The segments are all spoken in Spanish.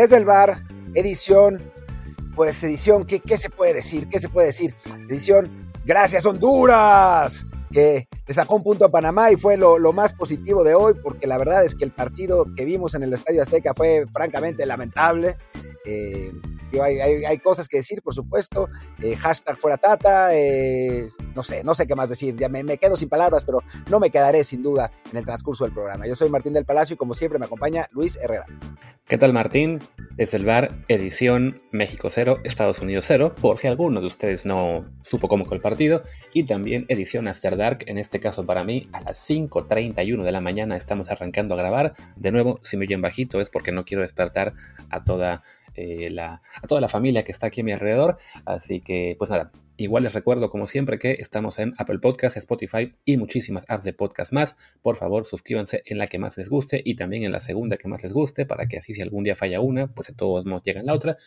Desde el bar, edición, pues edición, ¿qué, ¿qué, se puede decir? ¿Qué se puede decir? Edición, gracias Honduras, que le sacó un punto a Panamá y fue lo, lo, más positivo de hoy, porque la verdad es que el partido que vimos en el Estadio Azteca fue francamente lamentable. Eh, hay, cosas que decir, por supuesto. Eh, hashtag fuera tata. Eh, no sé, no sé qué más decir. Ya me, quedo sin palabras, pero no me quedaré sin duda en el transcurso del programa. Yo soy Martín del Palacio y como siempre me acompaña Luis Herrera. ¿Qué tal Martín? Desde el bar edición México 0, Estados Unidos 0, por si alguno de ustedes no supo cómo fue el partido. Y también edición After Dark, en este caso para mí, a las 5.31 de la mañana estamos arrancando a grabar. De nuevo, si me oyen bajito es porque no quiero despertar a toda eh, la, a toda la familia que está aquí a mi alrededor. Así que, pues nada, igual les recuerdo como siempre que estamos en Apple Podcasts, Spotify y muchísimas apps de podcast más. Por favor, suscríbanse en la que más les guste y también en la segunda que más les guste para que así si algún día falla una, pues de todos modos llega la otra.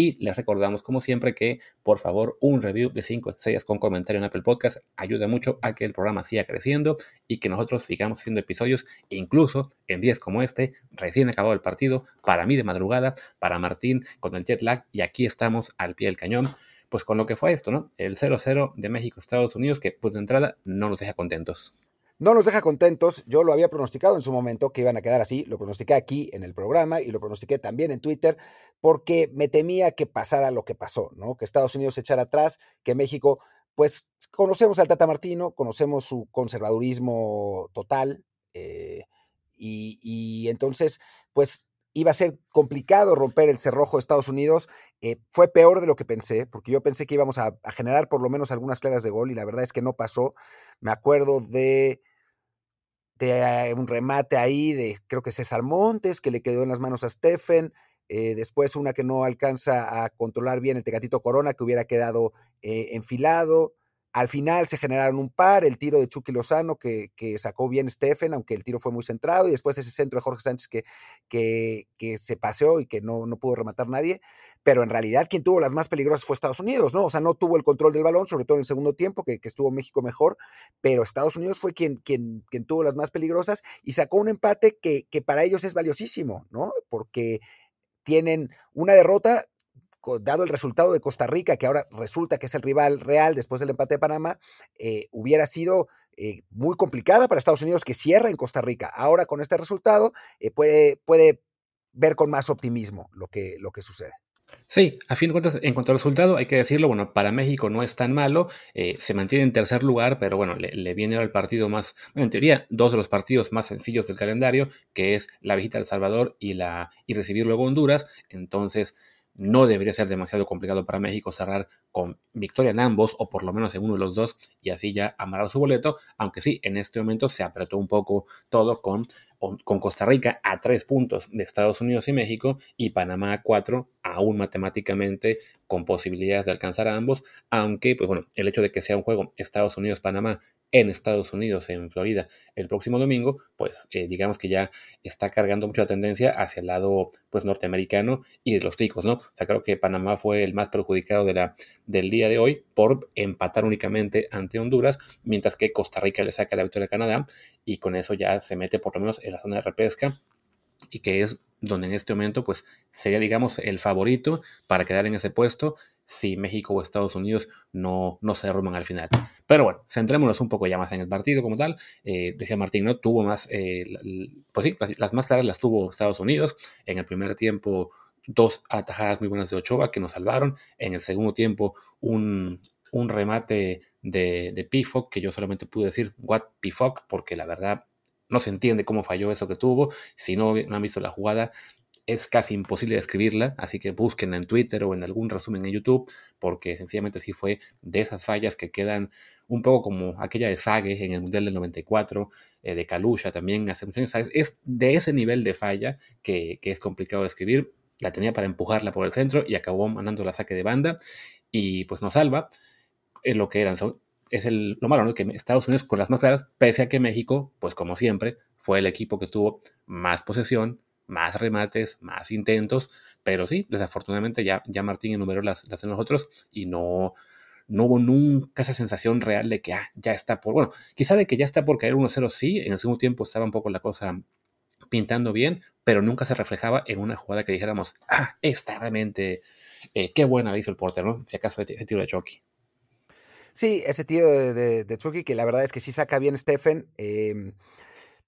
Y les recordamos, como siempre, que por favor un review de 5 estrellas con comentario en Apple Podcast ayuda mucho a que el programa siga creciendo y que nosotros sigamos haciendo episodios, incluso en días como este, recién acabado el partido, para mí de madrugada, para Martín con el jet lag, y aquí estamos al pie del cañón. Pues con lo que fue esto, ¿no? El 0-0 de México-Estados Unidos, que pues de entrada no nos deja contentos no nos deja contentos. Yo lo había pronosticado en su momento que iban a quedar así, lo pronostiqué aquí en el programa y lo pronostiqué también en Twitter, porque me temía que pasara lo que pasó, ¿no? Que Estados Unidos se echara atrás, que México, pues conocemos al Tata Martino, conocemos su conservadurismo total, eh, y, entonces, pues iba a ser complicado romper el cerrojo de Estados Unidos. Eh, fue peor de lo que pensé, porque yo pensé que íbamos a, a, generar por lo menos algunas claras de gol y la verdad es que no pasó. Me acuerdo de, de un remate ahí de creo que César Montes, que le quedó en las manos a Stephen. Eh, después una que no alcanza a controlar bien el Tecatito Corona, que hubiera quedado eh, enfilado. Al final se generaron un par, el tiro de Chucky Lozano que, que, sacó bien Stephen, aunque el tiro fue muy centrado, y después ese centro de Jorge Sánchez que, que, que se paseó y que no, no, pudo rematar nadie. Pero en realidad quien tuvo las más peligrosas fue Estados Unidos, ¿no? O sea, no tuvo el control del balón, sobre todo en el segundo tiempo, que, estuvo México mejor, pero Estados Unidos fue quien, quien, quien tuvo las más peligrosas y sacó un empate que, que para ellos es valiosísimo, ¿no? Porque tienen una derrota dado el resultado de Costa Rica, que ahora resulta que es el rival real después del empate de Panamá, eh, hubiera sido eh, muy complicada para Estados Unidos que cierra en Costa Rica. Ahora con este resultado eh, puede, puede ver con más optimismo lo que, lo que sucede. Sí, a fin de cuentas, en cuanto al resultado, hay que decirlo, bueno, para México no es tan malo, se mantiene en tercer lugar, pero bueno, le, viene ahora el partido más, bueno, en teoría, dos de los partidos más sencillos del calendario, que es la visita a El Salvador y, la, y recibir luego Honduras, entonces no debería ser demasiado complicado para México cerrar con victoria en ambos o por lo menos en uno de los dos y así ya amarrar su boleto, aunque sí, en este momento se apretó un poco todo con, con Costa Rica a tres puntos de Estados Unidos y México y Panamá a cuatro, aún matemáticamente con posibilidades de alcanzar a ambos, aunque pues bueno, el hecho de que sea un juego Estados Unidos-Panamá en Estados Unidos, en Florida, el próximo domingo, pues eh, digamos que ya está cargando mucha tendencia hacia el lado pues norteamericano y de los ticos, ¿no? O sea, creo que Panamá fue el más perjudicado de la, del día de hoy por empatar únicamente ante Honduras, mientras que Costa Rica le saca la victoria a Canadá y con eso ya se mete por lo menos en la zona de repesca y que es donde en este momento pues sería digamos el favorito para quedar en ese puesto si México o Estados Unidos no, no se derrumban al final. Pero bueno, centrémonos un poco ya más en el partido como tal. Eh, decía Martín, ¿no? Tuvo más, eh, pues sí, las, más claras las tuvo Estados Unidos. En el primer tiempo, dos atajadas muy buenas de Ochoa que nos salvaron. En el segundo tiempo, un, un remate de, de Pifoc, que yo solamente pude decir, what Pifoc, porque la verdad no se entiende cómo falló eso que tuvo. Si no, no han visto la jugada, es casi imposible describirla, así que búsquenla en Twitter o en algún resumen en YouTube, porque sencillamente sí fue de esas fallas que quedan un poco como aquella de Sage en el Mundial del 94, eh, de Kalusha también hace muchos años. Es de ese nivel de falla que, que es complicado de escribir. La tenía para empujarla por el centro y acabó mandando la saque de banda y pues nos salva en lo que eran. Es el, lo malo, ¿no? Que Estados Unidos con las más claras, pese a que México, pues como siempre, fue el equipo que tuvo más posesión, más remates, más intentos, pero sí, desafortunadamente ya, ya Martín enumeró las, las de nosotros y no, no hubo nunca esa sensación real de que ah, ya está por, bueno, quizá de que ya está por caer 1-0, sí, en el segundo tiempo estaba un poco la cosa pintando bien, pero nunca se reflejaba en una jugada que dijéramos, ah, esta realmente, eh, qué buena hizo el portero, ¿no? Si acaso ese tiro de Chucky. Sí, ese tiro de, de, que la verdad es que sí saca bien Stephen. Em,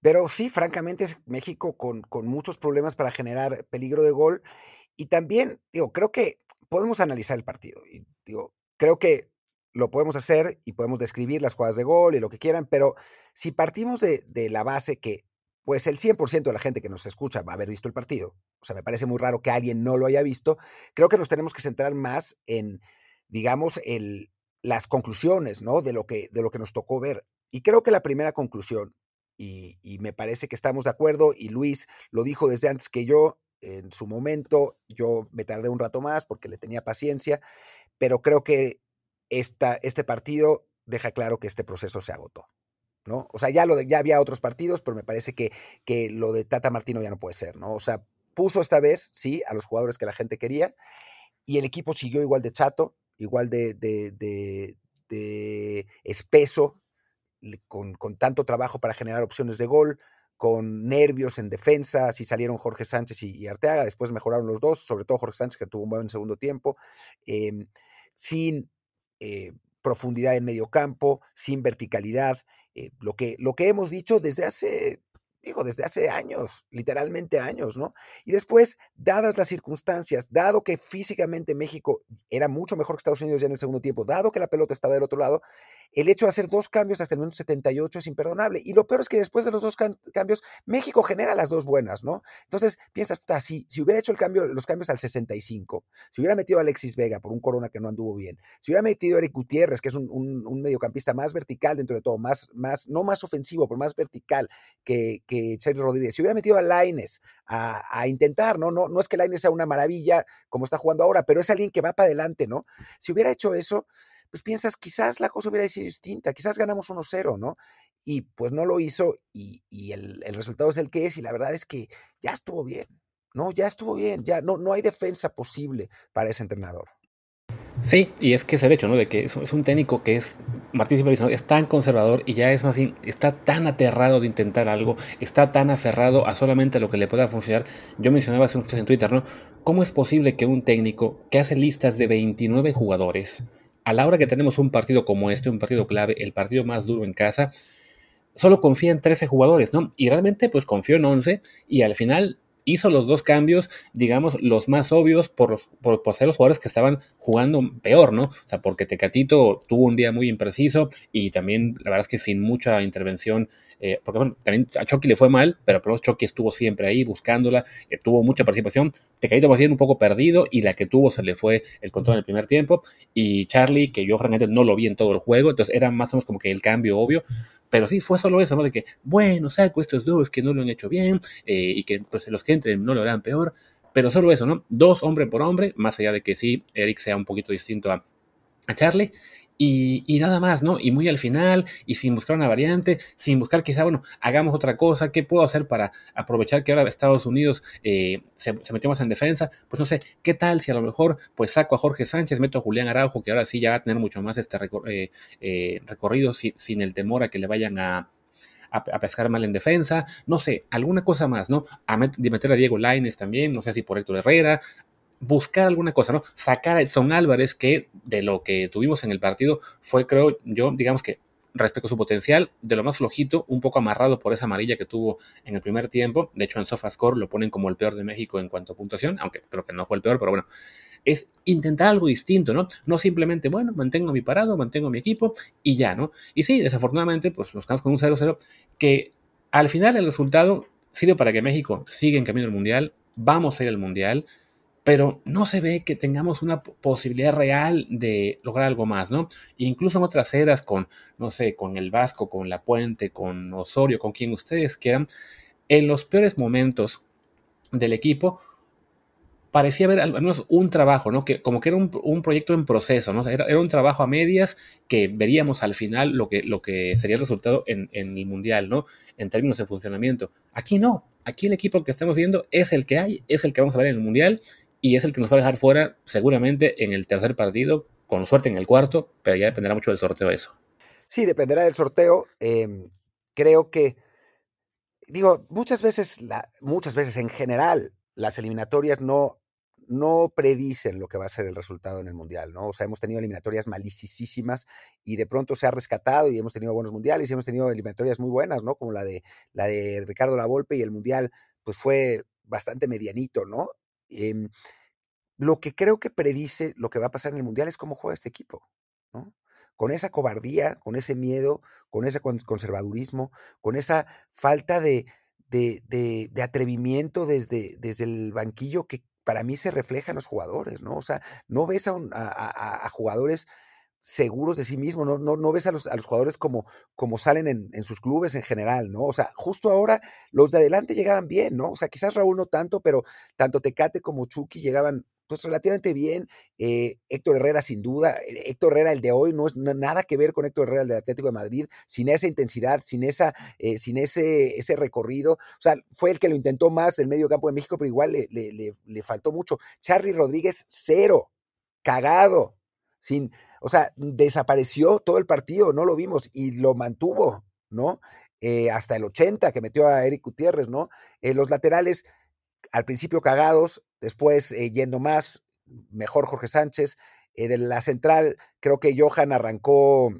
pero sí, francamente, es México con, con muchos problemas para generar peligro de gol. Y también, digo, creo que podemos analizar el partido. Y digo, creo que lo podemos hacer y podemos describir las jugadas de gol y lo que quieran, pero si partimos de, de la base que pues el 100% de la gente que nos escucha va a haber visto el partido, o sea, me parece muy raro que alguien no lo haya visto, creo que nos tenemos que centrar más en, digamos, el, las conclusiones, ¿no? De lo, que, de lo que nos tocó ver. Y creo que la primera conclusión, y, me parece que estamos de acuerdo, y Luis lo dijo desde antes que yo, en su momento, yo me tardé un rato más porque le tenía paciencia, pero creo que esta, este partido deja claro que este proceso se agotó. ¿no? O sea, ya, lo ya había otros partidos, pero me parece que, que lo de Tata Martino ya no puede ser, ¿no? O sea, puso esta vez, sí, a los jugadores que la gente quería, y el equipo siguió igual de chato, igual de, de, de, espeso, con, con, tanto trabajo para generar opciones de gol, con nervios en defensa, así salieron Jorge Sánchez y, Arteaga, después mejoraron los dos, sobre todo Jorge Sánchez que tuvo un buen segundo tiempo, eh, sin eh, profundidad en medio campo, sin verticalidad, eh, lo, que, lo que hemos dicho desde hace digo, desde hace años, literalmente años, ¿no? Y después, dadas las circunstancias, dado que físicamente México era mucho mejor que Estados Unidos ya en el segundo tiempo, dado que la pelota estaba del otro lado, el hecho de hacer dos cambios hasta el minuto 78 es imperdonable. Y lo peor es que después de los dos cambios, México genera las dos buenas, ¿no? Entonces, piensas, si, si hubiera hecho el cambio, los cambios al 65, si hubiera metido a Alexis Vega por un corona que no anduvo bien, si hubiera metido a Eric Gutiérrez, que es un, mediocampista más vertical dentro de todo, más, más, no más ofensivo, pero más vertical que, que Rodríguez, si hubiera metido a Laines a, a, intentar, ¿no? ¿no? No es que Laines sea una maravilla como está jugando ahora, pero es alguien que va para adelante, ¿no? Si hubiera hecho eso, pues piensas, quizás la cosa hubiera sido distinta, quizás ganamos 1-0, ¿no? Y pues no lo hizo y, el, resultado es el que es y la verdad es que ya estuvo bien, ¿no? Ya estuvo bien, ya no, no hay defensa posible para ese entrenador. Sí, y es que es el hecho, ¿no? De que es, un técnico que es, Martín es tan conservador y ya es más bien, está tan aterrado de intentar algo, está tan aferrado a solamente lo que le pueda funcionar. Yo mencionaba hace un en Twitter, ¿no? ¿Cómo es posible que un técnico que hace listas de 29 jugadores, a la hora que tenemos un partido como este, un partido clave, el partido más duro en casa, solo confía en 13 jugadores, ¿no? Y realmente pues confió en 11 y al final hizo los dos cambios, digamos, los más obvios por, por, ser los jugadores que estaban jugando peor, ¿no? O sea, porque Tecatito tuvo un día muy impreciso y también, la verdad es que sin mucha intervención, eh, porque bueno, también a Chucky le fue mal, pero por Chucky estuvo siempre ahí buscándola, eh, tuvo mucha participación. Tecatito más bien un poco perdido y la que tuvo se le fue el control en el primer tiempo. Y Charlie, que yo francamente no lo vi en todo el juego, entonces era más o menos como que el cambio obvio. Pero sí, fue solo eso, ¿no? De que, bueno, saco estos dos que no lo han hecho bien eh, y que pues los que entren no lo harán peor. Pero solo eso, ¿no? Dos hombre por hombre, más allá de que sí, Eric sea un poquito distinto a, a Charlie. Y, y, nada más, ¿no? Y muy al final, y sin buscar una variante, sin buscar quizá, bueno, hagamos otra cosa, ¿qué puedo hacer para aprovechar que ahora Estados Unidos eh, se, se, metió más en defensa? Pues no sé, ¿qué tal si a lo mejor pues saco a Jorge Sánchez, meto a Julián Araujo, que ahora sí ya va a tener mucho más este recor eh, eh, recorrido sin, el temor a que le vayan a, a, pescar mal en defensa, no sé, alguna cosa más, ¿no? A de meter a Diego Laines también, no sé si por Héctor Herrera, buscar alguna cosa, ¿no? Sacar a Edson Álvarez, que de lo que tuvimos en el partido fue, creo yo, digamos que respecto a su potencial, de lo más flojito, un poco amarrado por esa amarilla que tuvo en el primer tiempo. De hecho, en SofaScore lo ponen como el peor de México en cuanto a puntuación, aunque creo que no fue el peor, pero bueno, es intentar algo distinto, ¿no? No simplemente, bueno, mantengo mi parado, mantengo mi equipo y ya, ¿no? Y sí, desafortunadamente, pues nos quedamos con un 0-0 que al final el resultado sirve para que México siga en camino al Mundial, vamos a ir al Mundial, pero no se ve que tengamos una posibilidad real de lograr algo más, ¿no? Incluso en otras eras, con, no sé, con el Vasco, con La Puente, con Osorio, con quien ustedes quieran, en los peores momentos del equipo, parecía haber al menos un trabajo, ¿no? Que como que era un, proyecto en proceso, ¿no? Era, un trabajo a medias que veríamos al final lo que, lo que sería el resultado en, el Mundial, ¿no? En términos de funcionamiento. Aquí no. Aquí el equipo que estamos viendo es el que hay, es el que vamos a ver en el Mundial y es el que nos va a dejar fuera seguramente en el tercer partido, con suerte en el cuarto, pero ya dependerá mucho del sorteo eso. Sí, dependerá del sorteo. Eh, creo que digo, muchas veces, muchas veces en general, las eliminatorias no, no predicen lo que va a ser el resultado en el Mundial, ¿no? O sea, hemos tenido eliminatorias malicísimas y de pronto se ha rescatado y hemos tenido buenos mundiales y hemos tenido eliminatorias muy buenas, ¿no? Como la de, la de Ricardo Lavolpe y el Mundial, pues fue bastante medianito, ¿no? Em, lo que creo que predice lo que va a pasar en el Mundial es cómo juega este equipo, ¿no? Con esa cobardía, con ese miedo, con ese conservadurismo, con esa falta de, de, atrevimiento desde, desde el banquillo que para mí se refleja en los jugadores, ¿no? O sea, no ves a, jugadores seguros de sí mismos, no, no, no ves a los, a los, jugadores como, como salen en, en, sus clubes en general, ¿no? O sea, justo ahora los de adelante llegaban bien, ¿no? O sea, quizás Raúl no tanto, pero tanto Tecate como Chucky llegaban pues relativamente bien. Eh, Héctor Herrera, sin duda. Eh, Héctor Herrera, el de hoy, no es nada que ver con Héctor Herrera, el del Atlético de Madrid, sin esa intensidad, sin, esa, eh, sin ese, ese recorrido. O sea, fue el que lo intentó más el medio campo de México, pero igual le, le, le, faltó mucho. Charlie Rodríguez, cero. Cagado. Sin, o sea, desapareció todo el partido, no lo vimos y lo mantuvo, ¿no? hasta el 80 que metió a Eric Gutiérrez, ¿no? los laterales, al principio cagados, después eh, yendo más, mejor Jorge Sánchez. Eh, de la central, creo que Johan arrancó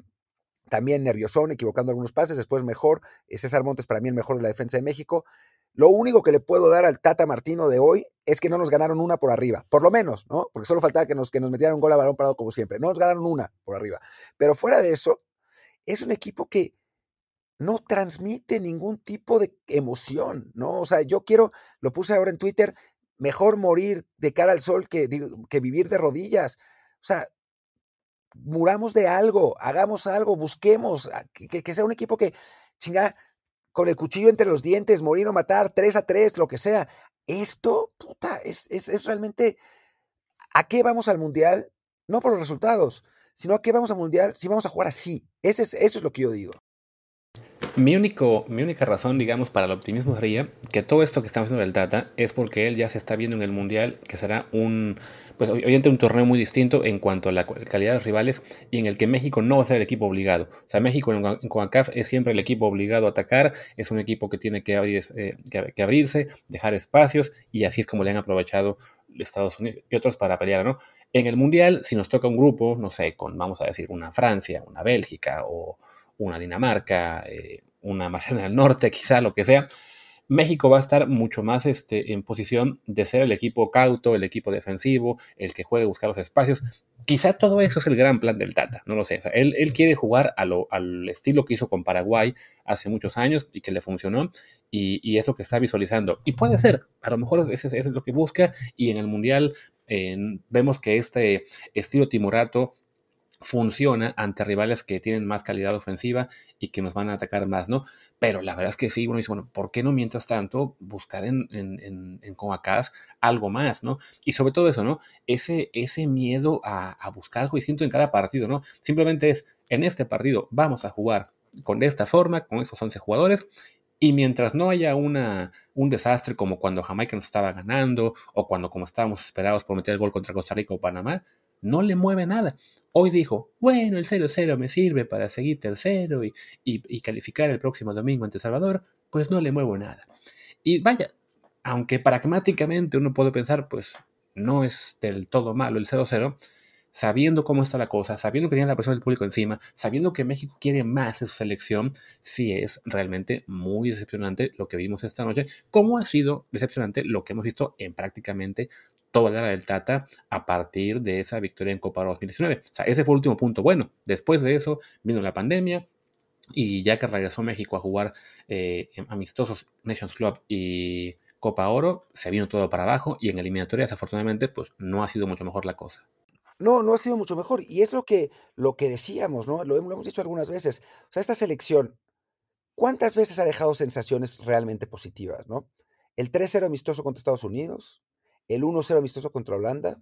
también nerviosón, equivocando algunos pases, después mejor. Eh, César Montes para mí el mejor de la defensa de México. Lo único que le puedo dar al Tata Martino de hoy es que no nos ganaron una por arriba, por lo menos, ¿no? Porque solo faltaba que nos, que nos metieran un gol a balón parado como siempre. No nos ganaron una por arriba. Pero fuera de eso, es un equipo que no transmite ningún tipo de emoción, ¿no? O sea, yo quiero, lo puse ahora en Twitter, mejor morir de cara al sol que, que vivir de rodillas. O sea, muramos de algo, hagamos algo, busquemos, que, sea un equipo que, chinga, con el cuchillo entre los dientes, morir o matar, tres a tres, lo que sea. Esto, puta, es, es, es realmente, ¿a qué vamos al Mundial? No por los resultados, sino a qué vamos al Mundial si vamos a jugar así. Ese es, eso es lo que yo digo. Mi, único, mi única razón, digamos, para el optimismo sería que todo esto que estamos haciendo del Tata es porque él ya se está viendo en el Mundial que será un, pues obviamente un torneo muy distinto en cuanto a la calidad de los rivales y en el que México no va a ser el equipo obligado. O sea, México en, CONCACAF es siempre el equipo obligado a atacar, es un equipo que tiene que, abrir, eh, que, abrirse, dejar espacios y así es como le han aprovechado Estados Unidos y otros para pelear, ¿no? En el Mundial, si nos toca un grupo, no sé, con, vamos a decir, una Francia, una Bélgica o una Dinamarca, eh, una Macedonia del Norte, quizá lo que sea, México va a estar mucho más este, en posición de ser el equipo cauto, el equipo defensivo, el que juegue buscar los espacios. Quizá todo eso es el gran plan del Tata, no lo sé. él, quiere jugar al estilo que hizo con Paraguay hace muchos años y que le funcionó y, es lo que está visualizando. Y puede ser, a lo mejor ese, es lo que busca y en el Mundial vemos que este estilo timorato funciona ante rivales que tienen más calidad ofensiva y que nos van a atacar más, ¿no? Pero la verdad es que sí, uno dice, bueno, ¿por qué no mientras tanto buscar en, en, en, en algo más, ¿no? Y sobre todo eso, ¿no? Ese, ese miedo a, a buscar algo distinto en cada partido, ¿no? Simplemente es, en este partido vamos a jugar con esta forma, con esos 11 jugadores, y mientras no haya una, un desastre como cuando Jamaica nos estaba ganando o cuando como estábamos esperados por meter el gol contra Costa Rica o Panamá, no le mueve nada. Hoy dijo, bueno, el 0-0 me sirve para seguir tercero y, y, calificar el próximo domingo ante Salvador, pues no le muevo nada. Y vaya, aunque pragmáticamente uno puede pensar, pues no es del todo malo el 0-0, sabiendo cómo está la cosa, sabiendo que tiene la presión del público encima, sabiendo que México quiere más de su selección, sí es realmente muy decepcionante lo que vimos esta noche, como ha sido decepcionante lo que hemos visto en prácticamente toda la era del Tata a partir de esa victoria en Copa 2019. O sea, ese fue el último punto bueno. Después de eso vino la pandemia y ya que regresó México a jugar eh, amistosos Nations Club y Copa Oro, se vino todo para abajo y en eliminatorias afortunadamente pues no ha sido mucho mejor la cosa. No, no ha sido mucho mejor. Y es lo que, lo que decíamos, ¿no? Lo, hemos dicho algunas veces. O sea, esta selección, ¿cuántas veces ha dejado sensaciones realmente positivas, ¿no? El 3-0 amistoso contra Estados Unidos, el 1-0 amistoso contra Holanda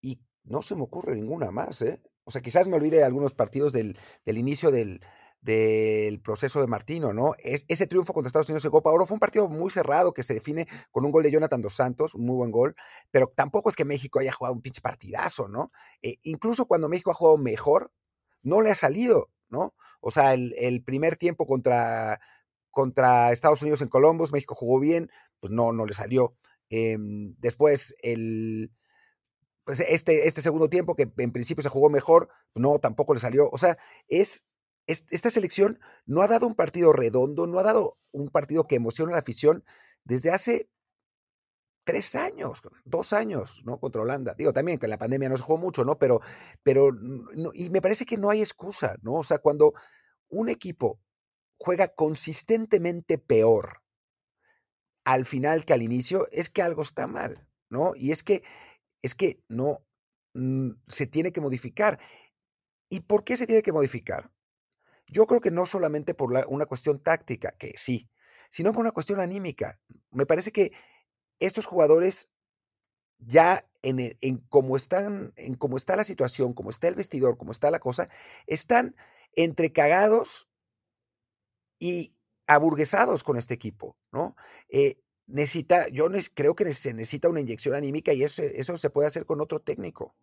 y no se me ocurre ninguna más, ¿eh? O sea, quizás me olvide de algunos partidos del, inicio del, del, proceso de Martino, ¿no? Es, ese triunfo contra Estados Unidos en Copa Oro fue un partido muy cerrado que se define con un gol de Jonathan Dos Santos, un muy buen gol, pero tampoco es que México haya jugado un pinche partidazo, ¿no? Eh, incluso cuando México ha jugado mejor, no le ha salido, ¿no? O sea, el, primer tiempo contra, contra Estados Unidos en Columbus, México jugó bien, pues no, no le salió. Em, después, el, pues este, este segundo tiempo, que en principio se jugó mejor, no, tampoco le salió. O sea, es, esta selección no ha dado un partido redondo, no ha dado un partido que emociona a la afición desde hace tres años, dos años, ¿no? Contra Holanda. Digo, también que la pandemia no se jugó mucho, ¿no? Pero, pero, y me parece que no hay excusa, ¿no? O sea, cuando un equipo juega consistentemente peor al final que al inicio, es que algo está mal, ¿no? Y es que, es que no, se tiene que modificar. ¿Y por qué se tiene que modificar? Yo creo que no solamente por una cuestión táctica, que sí, sino por una cuestión anímica. Me parece que estos jugadores ya en, en cómo están, en cómo está la situación, cómo está el vestidor, cómo está la cosa, están entre cagados y aburguesados con este equipo, ¿no? Eh, necesita, yo creo que se necesita una inyección anímica y eso, eso se puede hacer con otro técnico.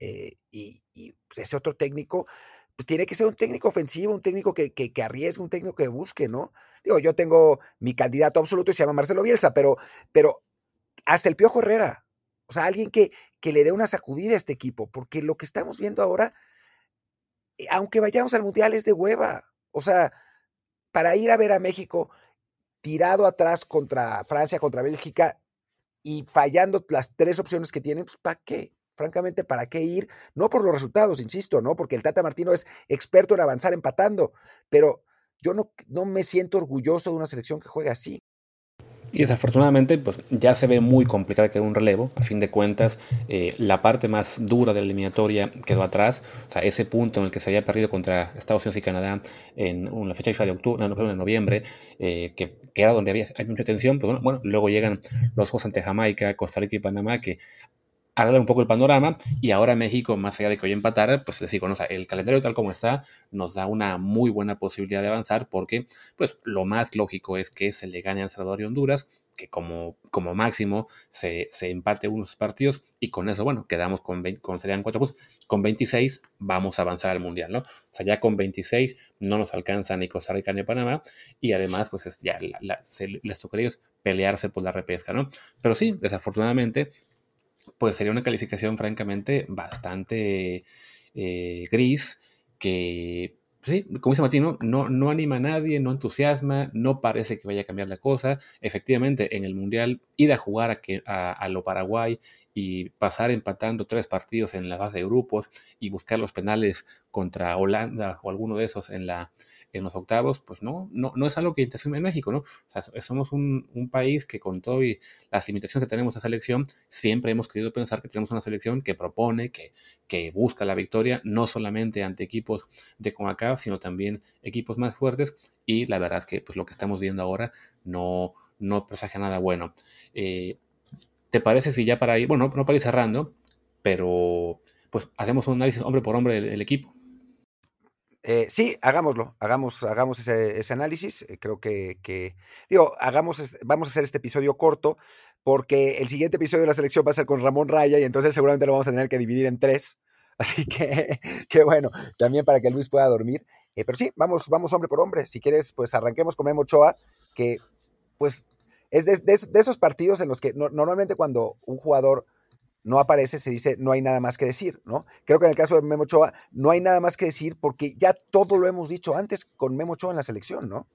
Eh, y, pues, ese otro técnico pues tiene que ser un técnico ofensivo, un técnico que, que, arriesgue, un técnico que busque, ¿no? Digo, yo tengo mi candidato absoluto y se llama Marcelo Bielsa, pero, pero hasta el Piojo Herrera, o sea, alguien que, que le dé una sacudida a este equipo, porque lo que estamos viendo ahora, eh, aunque vayamos al Mundial, es de hueva. O sea, para ir a ver a México tirado atrás contra Francia, contra Bélgica y fallando las tres opciones que tienen, pues ¿para qué? Francamente, ¿para qué ir? No por los resultados, insisto, ¿no? Porque el Tata Martino es experto en avanzar empatando, pero yo no, no me siento orgulloso de una selección que juega así. Y desafortunadamente, pues ya se ve muy complicado que un relevo. A fin de cuentas, eh, la parte más dura de la eliminatoria quedó atrás. O sea, ese punto en el que se había perdido contra Estados Unidos y Canadá en una fecha de octubre, no, de noviembre, eh, que, era donde había hay mucha tensión, pues bueno, bueno, luego llegan los juegos ante Jamaica, Costa Rica y Panamá, que arregla un poco el panorama y ahora México, más allá de que hoy empatara, pues les digo, no, el calendario tal como está nos da una muy buena posibilidad de avanzar porque pues lo más lógico es que se le gane a El Salvador y Honduras, que como, como máximo se, se empate unos partidos y con eso, bueno, quedamos con, con serían cuatro puntos, con 26 vamos a avanzar al Mundial, ¿no? O sea, ya con 26 no nos alcanza ni Costa Rica ni Panamá y además pues ya les tocaría pelearse por la repesca, ¿no? Pero sí, desafortunadamente pues sería una calificación francamente bastante eh, gris que, sí, como dice Martín, ¿no? No, anima a nadie, no entusiasma, no parece que vaya a cambiar la cosa. Efectivamente, en el Mundial, ir a jugar a, a, lo Paraguay y pasar empatando tres partidos en la base de grupos y buscar los penales contra Holanda o alguno de esos en la, en los octavos, pues no, no, no es algo que interese en México, ¿no? Somos un, país que con todo y las limitaciones que tenemos a selección, siempre hemos querido pensar que tenemos una selección que propone, que, que busca la victoria, no solamente ante equipos de Comacá, sino también equipos más fuertes, y la verdad es que pues, lo que estamos viendo ahora no, no presagia nada bueno. Eh, ¿Te parece si ya para ir, bueno, no para ir cerrando, pero pues hacemos un análisis hombre por hombre del equipo? Eh, sí, hagámoslo, hagamos, hagamos ese, análisis. Eh, creo que, digo, hagamos, vamos a hacer este episodio corto porque el siguiente episodio de la selección va a ser con Ramón Raya y entonces seguramente lo vamos a tener que dividir en tres. Así que, que bueno, también para que Luis pueda dormir. Eh, pero sí, vamos, vamos hombre por hombre. Si quieres, pues arranquemos con Memo Ochoa, que pues es de, esos partidos en los que normalmente cuando un jugador no aparece, se dice no hay nada más que decir, ¿no? Creo que en el caso de Memo Ochoa no hay nada más que decir porque ya todo lo hemos dicho antes con Memo Ochoa en la selección, ¿no?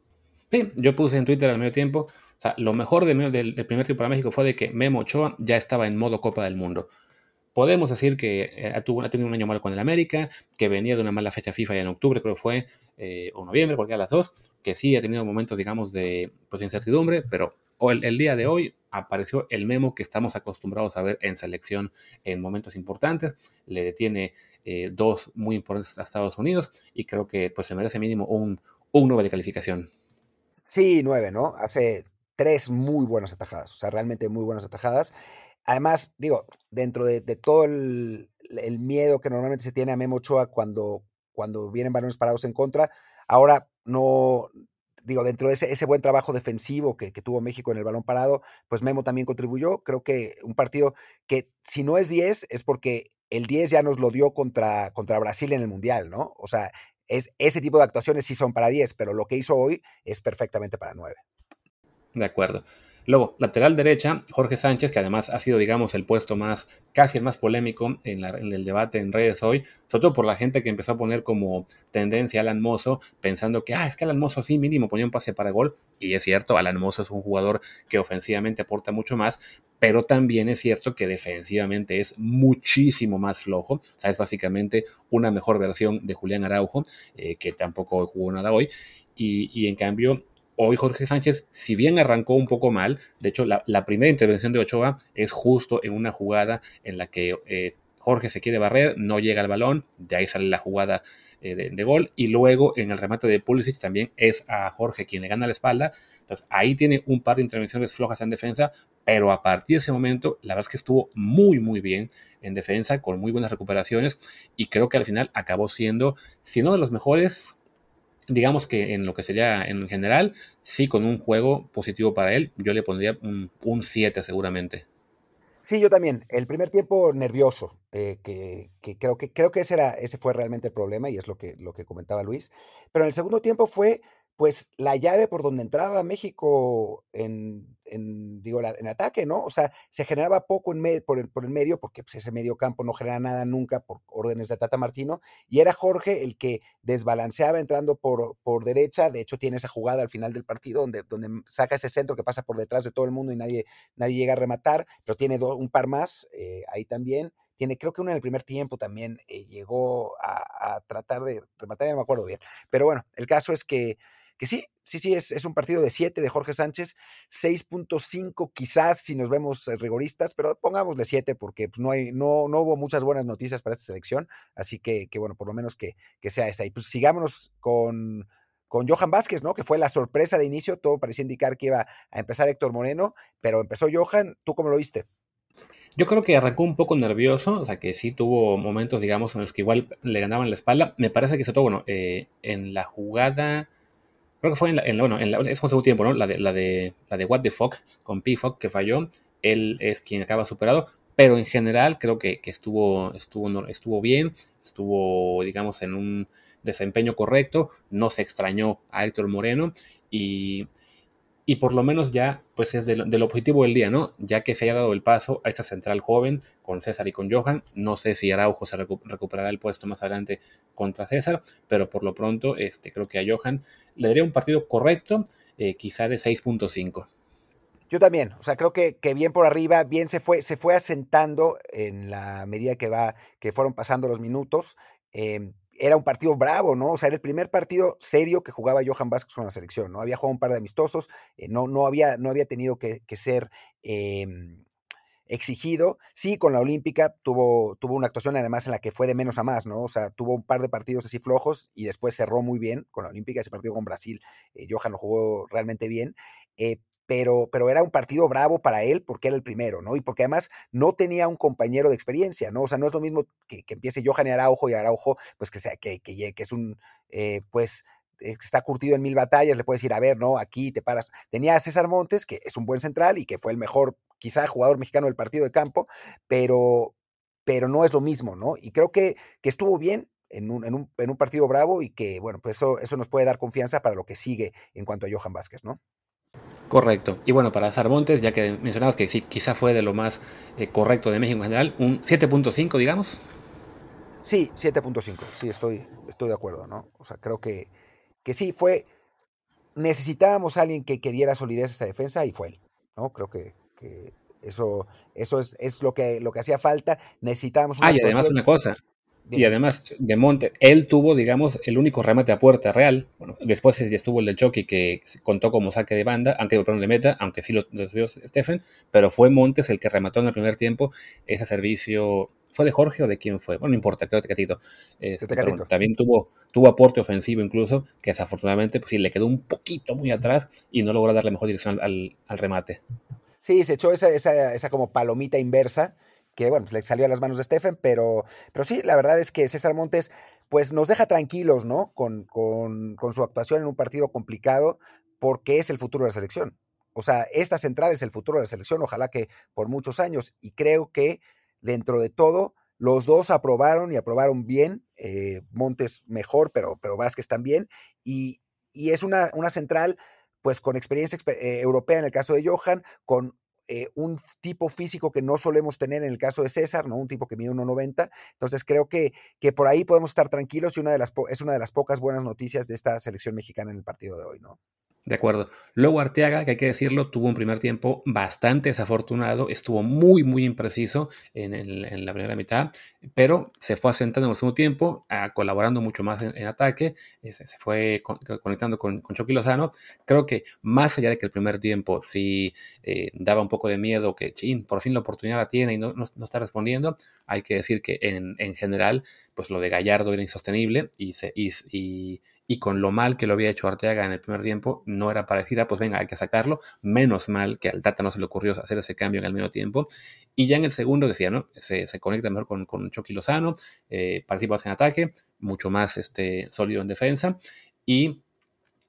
Sí, yo puse en Twitter al medio tiempo, o sea, lo mejor del, del primer tiempo para México fue de que Memo Ochoa ya estaba en modo Copa del Mundo. Podemos decir que eh, tuvo, ha tenido un año malo con el América, que venía de una mala fecha FIFA ya en octubre, creo que fue, eh, o noviembre, cualquiera de las dos, que sí ha tenido momentos, digamos, de pues, incertidumbre, pero el, día de hoy apareció el memo que estamos acostumbrados a ver en selección en momentos importantes. Le detiene eh, dos muy importantes a Estados Unidos y creo que pues, se merece mínimo un, un 9 de calificación. Sí, 9, ¿no? Hace tres muy buenas atajadas, o sea, realmente muy buenas atajadas. Además, digo, dentro de, todo el, miedo que normalmente se tiene a Memo Ochoa cuando, cuando vienen balones parados en contra, ahora no, digo, dentro de ese, buen trabajo defensivo que, tuvo México en el balón parado, pues Memo también contribuyó. Creo que un partido que si no es 10 es porque el 10 ya nos lo dio contra, contra Brasil en el Mundial, ¿no? O sea, es, ese tipo de actuaciones sí son para 10, pero lo que hizo hoy es perfectamente para 9. De acuerdo. Luego, lateral derecha, Jorge Sánchez, que además ha sido, digamos, el puesto más, casi el más polémico en, el debate en redes hoy, sobre todo por la gente que empezó a poner como tendencia a Alan Mozo, pensando que, ah, es que Alan Mozo sí, mínimo ponía un pase para gol, y es cierto, Alan Mozo es un jugador que ofensivamente aporta mucho más, pero también es cierto que defensivamente es muchísimo más flojo, o sea, es básicamente una mejor versión de Julián Araujo, eh, que tampoco jugó nada hoy, y en cambio hoy Jorge Sánchez, si bien arrancó un poco mal, de hecho la, primera intervención de Ochoa es justo en una jugada en la que eh, Jorge se quiere barrer, no llega al balón, de ahí sale la jugada eh, de, gol, y luego en el remate de Pulisic también es a Jorge quien le gana la espalda, entonces ahí tiene un par de intervenciones flojas en defensa, pero a partir de ese momento la verdad es que estuvo muy muy bien en defensa, con muy buenas recuperaciones, y creo que al final acabó siendo, si no de los mejores, digamos que en lo que sería en general, sí con un juego positivo para él, yo le pondría un 7 seguramente. Sí, yo también. El primer tiempo nervioso, eh, que, creo que creo que ese era, ese fue realmente el problema y es lo que, lo que comentaba Luis. Pero en el segundo tiempo fue pues la llave por donde entraba México en, en digo, en ataque, ¿no? O sea, se generaba poco en por, el, por el medio, porque pues, ese medio campo no genera nada nunca por órdenes de Tata Martino, y era Jorge el que desbalanceaba entrando por, por derecha, de hecho tiene esa jugada al final del partido donde, donde saca ese centro que pasa por detrás de todo el mundo y nadie, nadie llega a rematar, pero tiene un par más eh, ahí también, tiene, creo que uno en el primer tiempo también eh, llegó a, a, tratar de rematar, ya no me acuerdo bien. Pero bueno, el caso es que que sí, sí, sí, es, es un partido de 7 de Jorge Sánchez, 6.5 quizás si nos vemos eh, rigoristas, pero pongámosle 7 porque pues, no, hay, no, no hubo muchas buenas noticias para esta selección, así que, que bueno, por lo menos que, que sea esa. Y pues sigámonos con, con Johan Vázquez, ¿no? Que fue la sorpresa de inicio, todo parecía indicar que iba a empezar Héctor Moreno, pero empezó Johan, ¿tú cómo lo viste? Yo creo que arrancó un poco nervioso, o sea que sí tuvo momentos, digamos, en los que igual le ganaban la espalda. Me parece que eso todo, bueno, eh, en la jugada, creo que fue en la, en bueno, es segundo tiempo, ¿no? La de, la de, la de What the Fuck con P-Fuck que falló. Él es quien acaba superado, pero en general creo que, que estuvo, estuvo, estuvo bien, estuvo, digamos, en un desempeño correcto, no se extrañó a Héctor Moreno y y por lo menos ya, pues es del, objetivo del día, ¿no? Ya que se haya dado el paso a esta central joven con César y con Johan, no sé si Araujo se recuperará el puesto más adelante contra César, pero por lo pronto este, creo que a Johan le daría un partido correcto, eh, quizá de 6.5. Yo también, o sea, creo que, que, bien por arriba, bien se fue, se fue asentando en la medida que va, que fueron pasando los minutos. Eh, era un partido bravo, ¿no? O sea, era el primer partido serio que jugaba Johan Vázquez con la selección, ¿no? Había jugado un par de amistosos, eh, no, no, había, no había tenido que, ser em, exigido. Sí, con la Olímpica tuvo, tuvo una actuación además en la que fue de menos a más, ¿no? O sea, tuvo un par de partidos así flojos y después cerró muy bien con la Olímpica, ese partido con Brasil, eh, Johan lo jugó realmente bien. Pero, pero era un partido bravo para él porque era el primero, ¿no? Y porque además no tenía un compañero de experiencia, ¿no? O sea, no es lo mismo que, empiece Johan y Araujo y Araujo, pues que sea, que, que, que es un, eh, pues, eh, está curtido en mil batallas, le puedes decir, a ver, no, aquí te paras. Tenía a César Montes, que es un buen central y que fue el mejor, quizá, jugador mexicano del partido de campo, pero, pero no es lo mismo, ¿no? Y creo que, que estuvo bien, en un, en, un, en un, partido bravo y que, bueno, pues eso, eso nos puede dar confianza para lo que sigue en cuanto a Johan Vázquez, ¿no? Correcto. Y bueno, para Sarmontes, ya que mencionabas que sí, quizá fue de lo más eh, correcto de México en general, un 7.5, digamos. Sí, 7.5, sí, estoy, estoy de acuerdo, ¿no? O sea, creo que, que sí, fue, necesitábamos a alguien que, que diera solidez a esa defensa y fue él, ¿no? Creo que, que eso, eso es, es, lo, que, lo que hacía falta. Necesitábamos una Ah, y además una cosa, y además, de Monte, él tuvo, digamos, el único remate a puerta real. Bueno, después ya estuvo el del choque que contó como saque de banda, aunque perdón, de meta, aunque sí lo, vio Stephen, pero fue Montes el que remató en el primer tiempo ese servicio. ¿Fue de Jorge o de quién fue? Bueno, no importa, creo que Tecatito. Este, también tuvo, tuvo aporte ofensivo incluso, que desafortunadamente pues sí le quedó un poquito muy atrás y no logró darle mejor dirección al, al remate. Sí, se echó esa, esa, esa como palomita inversa que bueno, le salió a las manos de Stephen, pero, pero sí, la verdad es que César Montes pues nos deja tranquilos, ¿no? Con, con, con, su actuación en un partido complicado, porque es el futuro de la selección. O sea, esta central es el futuro de la selección, ojalá que por muchos años, y creo que dentro de todo Los dos aprobaron y aprobaron bien. Eh, Montes mejor, pero, pero Vázquez también. Y, y es una, una central pues con experiencia eh, europea en el caso de Johan, con eh, un tipo físico que no solemos tener en el caso de César, ¿no? Un tipo que mide 1,90. Entonces creo que, que por ahí podemos estar tranquilos y una de las, es una de las pocas buenas noticias de esta selección mexicana en el partido de hoy, ¿no? De acuerdo. Luego Arteaga, que hay que decirlo, tuvo un primer tiempo bastante desafortunado, estuvo muy, muy impreciso en, la primera mitad, pero se fue asentando en el segundo tiempo, colaborando mucho más en, ataque, eh, se, fue conectando con, con, Chucky Lozano. Creo que más allá de que el primer tiempo sí eh, daba un poco de miedo que, chin, por fin la oportunidad la tiene y no, está respondiendo, hay que decir que en, en, general, pues lo de Gallardo era insostenible y, se, y con lo mal que lo había hecho Arteaga en el primer tiempo, no era parecida, pues venga, hay que sacarlo. Menos mal que al Tata no se le ocurrió hacer ese cambio en el mismo tiempo. Y ya en el segundo decía, ¿no? Se, conecta mejor con, con Chucky Lozano, eh, participa en ataque, mucho más este, sólido en defensa. Y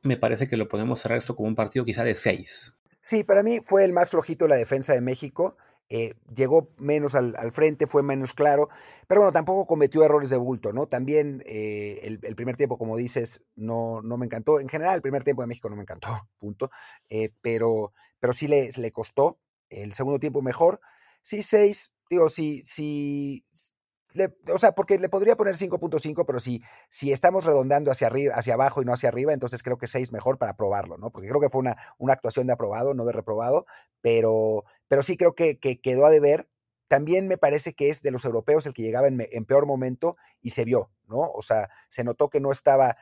me parece que lo podemos cerrar esto como un partido quizá de seis. Sí, para mí fue el más flojito la defensa de México. Eh, llegó menos al, frente, fue menos claro, pero bueno, tampoco cometió errores de bulto, ¿no? También eh, el, primer tiempo, como dices, no, no me encantó. En general, el primer tiempo de México no me encantó, punto. Eh, pero, pero sí le, le costó. El segundo tiempo mejor. Sí, seis, digo, sí, sí, o sea, porque le podría poner 5.5, pero si, si estamos redondando hacia arriba, hacia abajo y no hacia arriba, entonces creo que 6 mejor para probarlo, ¿no? Porque creo que fue una, una actuación de aprobado, no de reprobado, pero, pero sí creo que, que quedó a deber. También me parece que es de los europeos el que llegaba en, en peor momento y se vio, ¿no? O sea, se notó que no estaba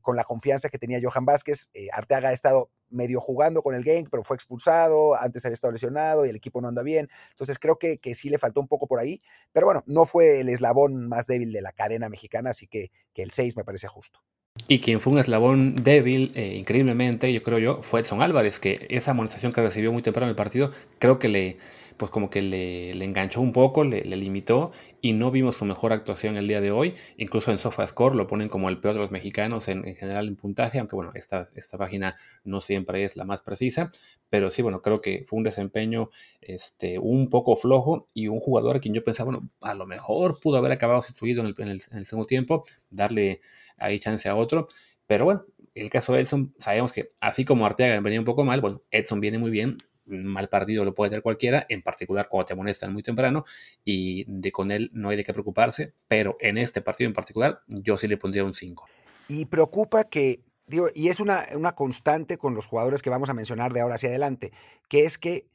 con la confianza que tenía Johan Vázquez. Eh, Arteaga ha estado medio jugando con el gang, pero fue expulsado, antes había estado lesionado y el equipo no anda bien. Entonces creo que, que, sí le faltó un poco por ahí, pero bueno, no fue el eslabón más débil de la cadena mexicana, así que, que el 6 me parece justo. Y quien fue un eslabón débil, eh, increíblemente, yo creo yo, fue Edson Álvarez, que esa amonestación que recibió muy temprano en el partido, creo que le, pues como que le, enganchó un poco, le, limitó y no vimos su mejor actuación el día de hoy. Incluso en SofaScore lo ponen como el peor de los mexicanos en, general en puntaje, aunque bueno, esta, esta página no siempre es la más precisa, pero sí, bueno, creo que fue un desempeño este, un poco flojo y un jugador a quien yo pensaba, bueno, a lo mejor pudo haber acabado sustituido en el, en el, segundo tiempo, darle ahí chance a otro, pero bueno, el caso de Edson, sabemos que así como Arteaga venía un poco mal, Edson viene muy bien, mal partido lo puede tener cualquiera, en particular cuando te amonestan muy temprano y de con él no hay de qué preocuparse, pero en este partido en particular yo sí le pondría un 5. Y preocupa que, digo, y es una, una constante con los jugadores que vamos a mencionar de ahora hacia adelante, que es que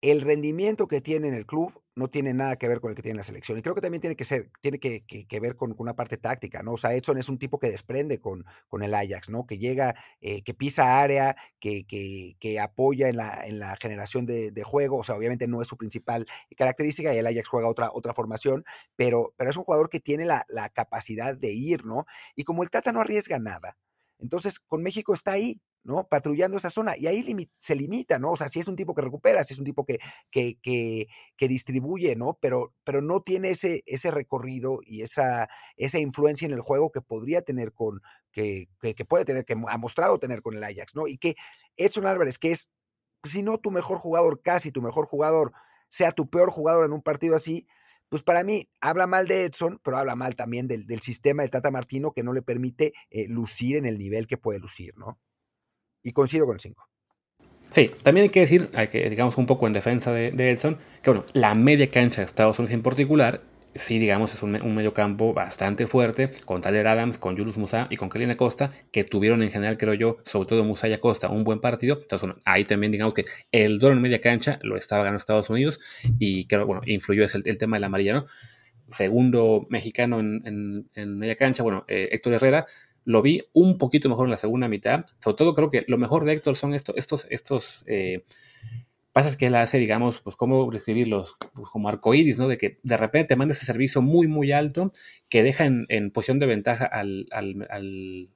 el rendimiento que tiene en el club no tiene nada que ver con el que tiene la selección. Y creo que también tiene que ser, tiene que, ver con, una parte táctica, ¿no? O sea, Edson es un tipo que desprende con, con el Ajax, ¿no? Que llega, eh, que pisa área, que, que, apoya en la, en la generación de, juego. O sea, obviamente no es su principal característica y el Ajax juega otra, otra formación, pero, pero es un jugador que tiene la, la capacidad de ir, ¿no? Y como el Tata no arriesga nada, entonces con México está ahí, ¿no? Patrullando esa zona. Y ahí se limita, ¿no? O sea, si es un tipo que recupera, si es un tipo que, que, que, distribuye, ¿no? Pero, pero no tiene ese, ese recorrido y esa, esa influencia en el juego que podría tener con, que, que, puede tener, que ha mostrado tener con el Ajax, ¿no? Y que Edson Álvarez, que es, si no tu mejor jugador, casi tu mejor jugador, sea tu peor jugador en un partido así, pues para mí habla mal de Edson, pero habla mal también del, del sistema de Tata Martino que no le permite eh, lucir en el nivel que puede lucir, ¿no? Y coincido con el 5. Sí, también hay que decir, hay que, digamos, un poco en defensa de, Edson, que bueno, la media cancha de Estados Unidos en particular, sí, digamos, es un, medio campo bastante fuerte, con Tyler Adams, con Julius Musa y con Kelly Acosta, que tuvieron en general, creo yo, sobre todo Musa y Acosta, un buen partido. Entonces, bueno, ahí también, digamos que el duelo en media cancha lo estaba ganando Estados Unidos y creo, bueno, influyó el, el tema de la amarilla, ¿no? Segundo mexicano en, media cancha, bueno, eh, Héctor Herrera, lo vi un poquito mejor en la segunda mitad. Sobre todo creo que lo mejor de Héctor son estos, estos, estos eh, que él hace, digamos, pues cómo describirlos, pues como arcoíris, ¿no? De que de repente manda ese servicio muy, muy alto que deja en, posición de ventaja al, al,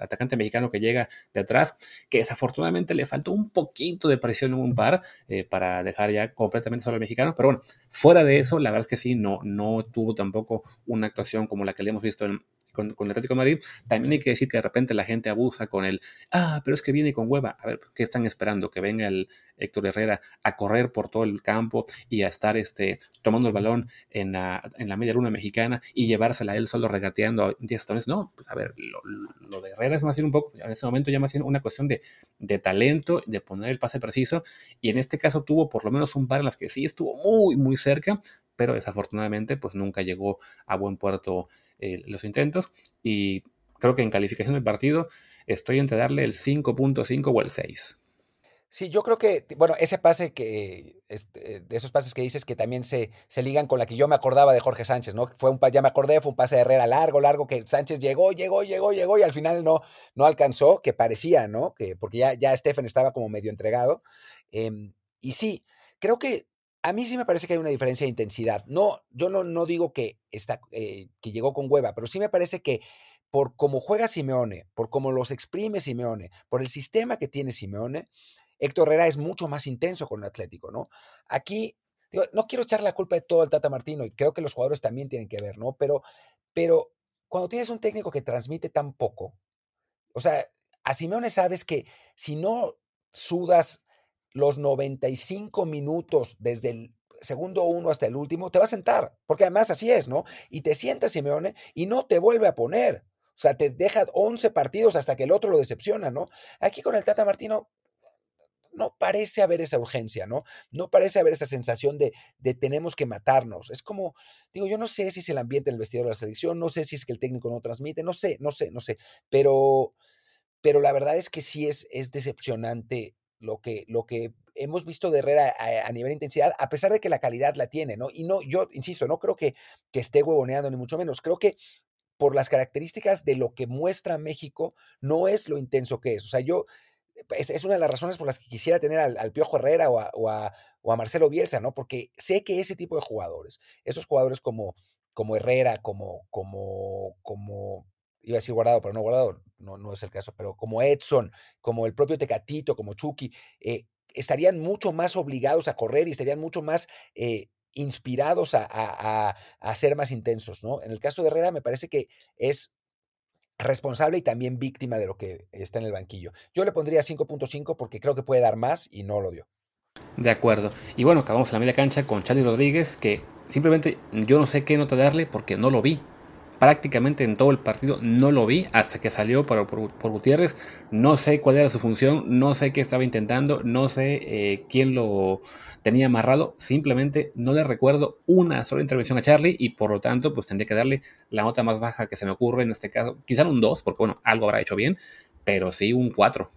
atacante mexicano que llega de atrás, que desafortunadamente le faltó un poquito de presión en un par eh, para dejar ya completamente solo al mexicano, pero bueno, fuera de eso, la verdad es que sí, no, no tuvo tampoco una actuación como la que le hemos visto en, con, el Atlético de Madrid, también hay que decir que de repente la gente abusa con el, ah, pero es que viene con hueva. A ver, ¿qué están esperando? Que venga el Héctor Herrera a correr por todo el campo y a estar este, tomando el balón en la, en la media luna mexicana y llevársela a él solo regateando a 10 tones. No, pues a ver, lo, de Herrera es más bien un poco, en ese momento ya más bien una cuestión de, de talento, de poner el pase preciso y en este caso tuvo por lo menos un par en las que sí estuvo muy, muy cerca, pero desafortunadamente pues nunca llegó a buen puerto eh, los intentos y creo que en calificación del partido estoy entre darle el 5.5 o el 6. Sí, yo creo que, bueno, ese pase que, este, de esos pases que dices que también se, se ligan con la que yo me acordaba de Jorge Sánchez, ¿no? Fue un, ya me acordé, fue un pase de Herrera largo, largo, que Sánchez llegó, llegó, llegó, llegó y al final no, no alcanzó, que parecía, ¿no? Que, porque ya, ya Stephen estaba como medio entregado. Em, y sí, creo que a mí sí me parece que hay una diferencia de intensidad. No, yo no, no digo que, está, eh, que llegó con hueva, pero sí me parece que por cómo juega Simeone, por cómo los exprime Simeone, por el sistema que tiene Simeone, Héctor Herrera es mucho más intenso con el Atlético, ¿no? Aquí, no quiero echar la culpa de todo al Tata Martino y creo que los jugadores también tienen que ver, ¿no? Pero, pero cuando tienes un técnico que transmite tan poco, o sea, a Simeone sabes que si no sudas los 95 minutos desde el segundo uno hasta el último, te va a sentar, porque además así es, ¿no? Y te sienta Simeone y no te vuelve a poner. O sea, te deja 11 partidos hasta que el otro lo decepciona, ¿no? Aquí con el Tata Martino no parece haber esa urgencia, ¿no? No parece haber esa sensación de, de, tenemos que matarnos. Es como, digo, yo no sé si es el ambiente en el vestidor de la selección, no sé si es que el técnico no transmite, no sé, no sé, no sé, pero, pero la verdad es que sí es, es decepcionante lo que, lo que hemos visto de Herrera a, nivel de intensidad, a pesar de que la calidad la tiene, ¿no? Y no, yo insisto, no creo que, que esté huevoneando, ni mucho menos. Creo que por las características de lo que muestra México, no es lo intenso que es. O sea, yo, es, una de las razones por las que quisiera tener al, Piojo Herrera o a, o, a, Marcelo Bielsa, ¿no? Porque sé que ese tipo de jugadores, esos jugadores como, como Herrera, como, como, como iba a decir guardado, pero no guardado, no, no es el caso, pero como Edson, como el propio Tecatito, como Chucky, eh, estarían mucho más obligados a correr y estarían mucho más eh, inspirados a, a, ser más intensos, ¿no? En el caso de Herrera me parece que es responsable y también víctima de lo que está en el banquillo. Yo le pondría 5.5 porque creo que puede dar más y no lo dio. De acuerdo. Y bueno, acabamos en la media cancha con Charlie Rodríguez, que simplemente yo no sé qué nota darle porque no lo vi prácticamente en todo el partido no lo vi hasta que salió por, por, Gutiérrez. No sé cuál era su función, no sé qué estaba intentando, no sé eh, quién lo tenía amarrado. Simplemente no le recuerdo una sola intervención a Charlie y por lo tanto pues tendría que darle la nota más baja que se me ocurre en este caso. Quizá un 2, porque bueno, algo habrá hecho bien, pero sí un 4.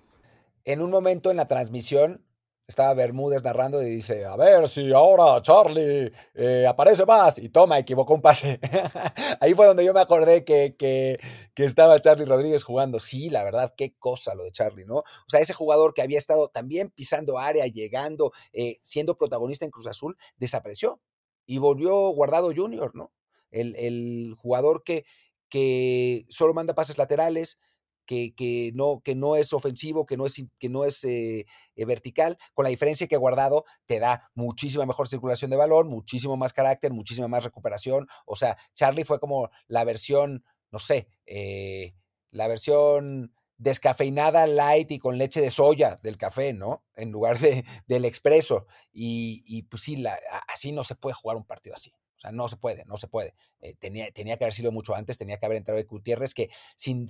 En un momento en la transmisión estaba Bermúdez narrando y dice, a ver si ahora Charlie eh, aparece más. Y toma, equivocó un pase. Ahí fue donde yo me acordé que, que, estaba Charlie Rodríguez jugando. Sí, la verdad, qué cosa lo de Charlie, ¿no? O sea, ese jugador que había estado también pisando área, llegando, eh, siendo protagonista en Cruz Azul, desapareció y volvió Guardado Junior, ¿no? El, el jugador que, que solo manda pases laterales, que, no, que no es ofensivo, que no es, que no es eh, eh, vertical, con la diferencia que Guardado te da muchísima mejor circulación de balón, muchísimo más carácter, muchísima más recuperación. O sea, Charlie fue como la versión, no sé, eh, la versión descafeinada, light y con leche de soya del café, ¿no? En lugar de, del expreso. Y, y pues sí, la, así no se puede jugar un partido así. O sea, no se puede, no se puede. Eh, tenía, tenía que haber sido mucho antes, tenía que haber entrado de Gutiérrez, que sin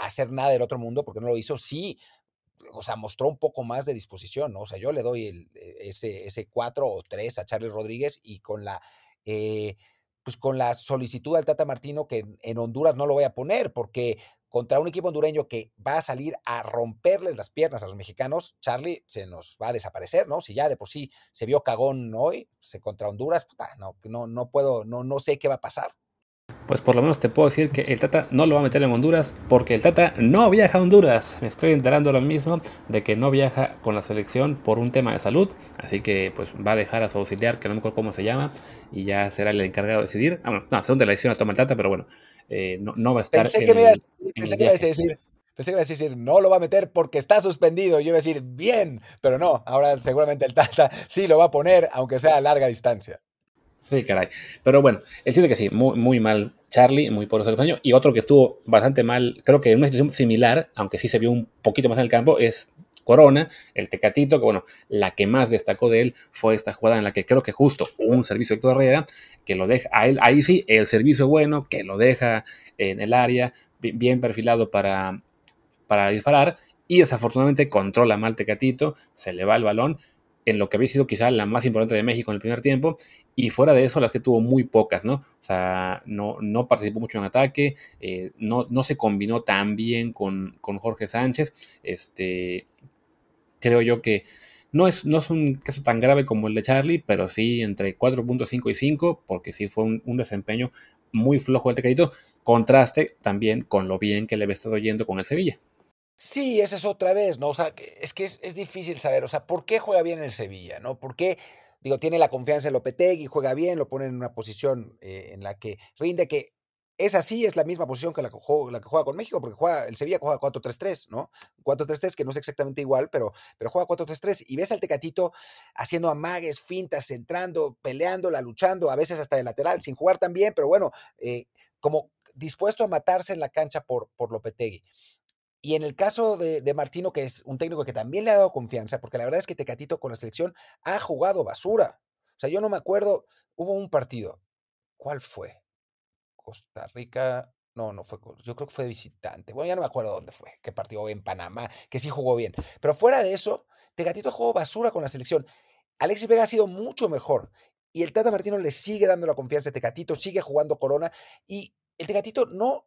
hacer nada del otro mundo, porque no lo hizo, sí, o sea, mostró un poco más de disposición, ¿no? O sea, yo le doy e, ese, ese 4 o 3 a Charles Rodríguez y con la, eh, pues con la solicitud al Tata Martino que en Honduras no lo voy a poner, porque contra un equipo hondureño que va a salir a romperles las piernas a los mexicanos, Charlie se nos va a desaparecer, ¿no? Si ya de por sí se vio cagón hoy, se contra Honduras, puta, no, no, no puedo, no, no sé qué va a pasar. Pues por lo menos te puedo decir que el Tata no lo va a meter en Honduras porque el Tata no viaja a Honduras. Me estoy enterando lo mismo de que no viaja con la selección por un tema de salud. Así que pues va a dejar a su auxiliar, que no me acuerdo cómo se llama, y ya será el encargado de decidir. Ah, bueno, no, según de la decisión la toma el Tata, pero bueno, eh, no, va a estar. Pensé, que, me pensé que iba a decir, pensé que iba a decir, no lo va a meter porque está suspendido. Yo iba a decir, bien, pero no, ahora seguramente el Tata sí lo va a poner, aunque sea a larga distancia. Sí, caray. Pero bueno, el cierto que sí, muy, muy mal Charlie, muy por el año. Y otro que estuvo bastante mal, creo que en una situación similar, aunque sí se vio un poquito más en el campo, es Corona, el Tecatito, que bueno, la que más destacó de él fue esta jugada en la que creo que justo un servicio de carrera que lo deja, a él, ahí sí, el servicio bueno, que lo deja en el área, bien perfilado para, para disparar, y desafortunadamente controla mal Tecatito, se le va el balón, en lo que había sido quizá la más importante de México en el primer tiempo, y fuera de eso las que tuvo muy pocas, ¿no? O sea, no, no participó mucho en ataque, eh, no, no, se combinó tan bien con, con Jorge Sánchez, este, creo yo que no es, no es un caso tan grave como el de Charlie, pero sí entre 4.5 y 5, porque sí fue un, desempeño muy flojo del Tecatito. Contraste también con lo bien que le había estado yendo con el Sevilla. Sí, esa es otra vez, ¿no? O sea, es que es, difícil saber, o sea, ¿por qué juega bien el Sevilla, ¿no? ¿Por qué, digo, tiene la confianza en Lopetegui, juega bien, lo pone en una posición eh, en la que rinde, que es así, es la misma posición que la que juega, con México, porque juega, el Sevilla juega 4-3-3, ¿no? 4-3-3, que no es exactamente igual, pero, pero juega 4-3-3. Y ves al Tecatito haciendo amagues, fintas, entrando, peleándola, luchando, a veces hasta de lateral, sin jugar tan bien, pero bueno, eh, como dispuesto a matarse en la cancha por, por Lopetegui. Y en el caso de, de, Martino, que es un técnico que también le ha dado confianza, porque la verdad es que Tecatito con la selección ha jugado basura. O sea, yo no me acuerdo, hubo un partido. ¿Cuál fue? Costa Rica, no, no fue, yo creo que fue de visitante. Bueno, ya no me acuerdo dónde fue, qué partido en Panamá, que sí jugó bien. Pero fuera de eso, Tegatito jugó basura con la selección. Alexis Vega ha sido mucho mejor. Y el Tata Martino le sigue dando la confianza a Tecatito, sigue jugando Corona. Y el Tecatito no